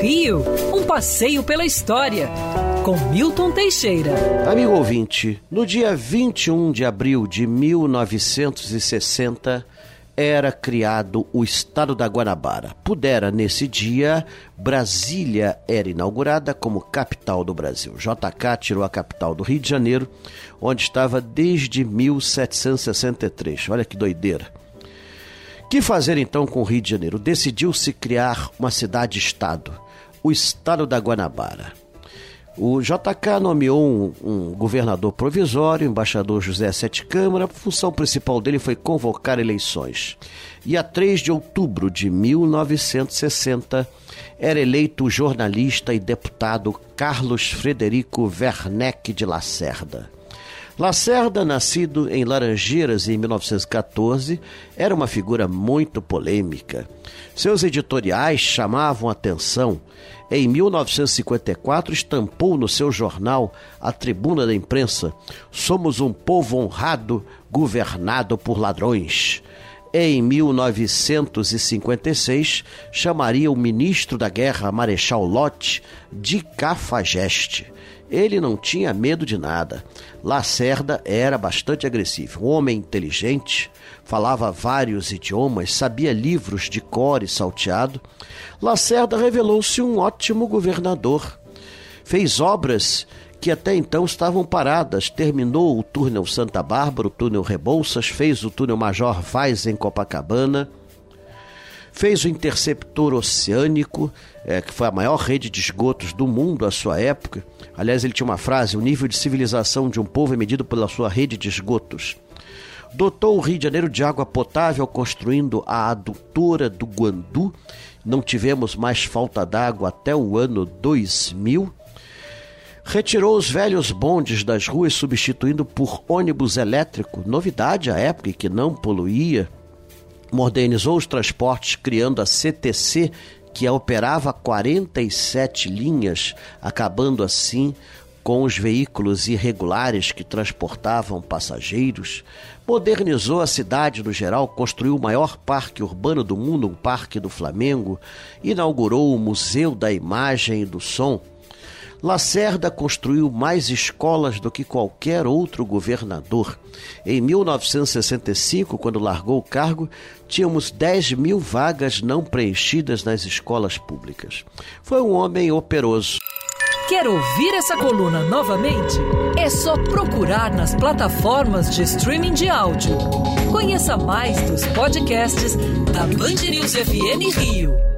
Rio, um passeio pela história, com Milton Teixeira. Amigo ouvinte, no dia 21 de abril de 1960 era criado o Estado da Guanabara. Pudera, nesse dia, Brasília era inaugurada como capital do Brasil. JK tirou a capital do Rio de Janeiro, onde estava desde 1763. Olha que doideira. Que fazer então com o Rio de Janeiro? Decidiu-se criar uma cidade-estado, o Estado da Guanabara. O JK nomeou um, um, governador provisório, embaixador José Sete Câmara. A função principal dele foi convocar eleições. E a 3 de outubro de 1960 era eleito o jornalista e deputado Carlos Frederico Werneck de Lacerda. Lacerda, nascido em Laranjeiras em 1914, era uma figura muito polêmica. Seus editoriais chamavam atenção. Em 1954, estampou no seu jornal A Tribuna da Imprensa: Somos um povo honrado, governado por ladrões. Em 1956, chamaria o ministro da Guerra, Marechal Lott, de cafajeste. Ele não tinha medo de nada. Lacerda era bastante agressivo. Um homem inteligente, falava vários idiomas, sabia livros de cor e salteado. Lacerda revelou-se um ótimo governador. Fez obras que até então estavam paradas. Terminou o túnel Santa Bárbara, o túnel Rebouças, fez o túnel Major Vaz em Copacabana fez o interceptor oceânico, é, que foi a maior rede de esgotos do mundo à sua época. Aliás, ele tinha uma frase: o nível de civilização de um povo é medido pela sua rede de esgotos. Dotou o Rio de Janeiro de água potável, construindo a adutora do Guandu. Não tivemos mais falta d'água até o ano 2000 retirou os velhos bondes das ruas, substituindo por ônibus elétrico, novidade à época que não poluía. Modernizou os transportes, criando a CTC, que operava 47 linhas, acabando assim com os veículos irregulares que transportavam passageiros, modernizou a cidade no geral, construiu o maior parque urbano do mundo, um parque do Flamengo, inaugurou o Museu da Imagem e do Som, Lacerda construiu mais escolas do que qualquer outro governador. Em 1965, quando largou o cargo, tínhamos 10 mil vagas não preenchidas nas escolas públicas. Foi um homem operoso. Quer ouvir essa coluna novamente? É só procurar nas plataformas de streaming de áudio. Conheça mais dos podcasts da Band News FM Rio.